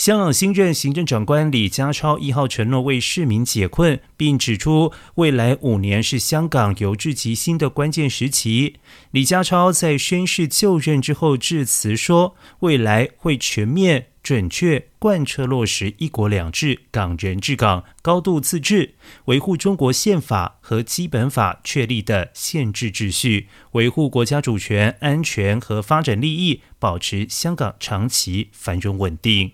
香港新任行政长官李家超一号承诺为市民解困，并指出未来五年是香港由治及新的关键时期。李家超在宣誓就任之后致辞说，未来会全面、准确贯彻落实“一国两制”、港人治港、高度自治，维护中国宪法和基本法确立的宪制秩序，维护国家主权、安全和发展利益，保持香港长期繁荣稳定。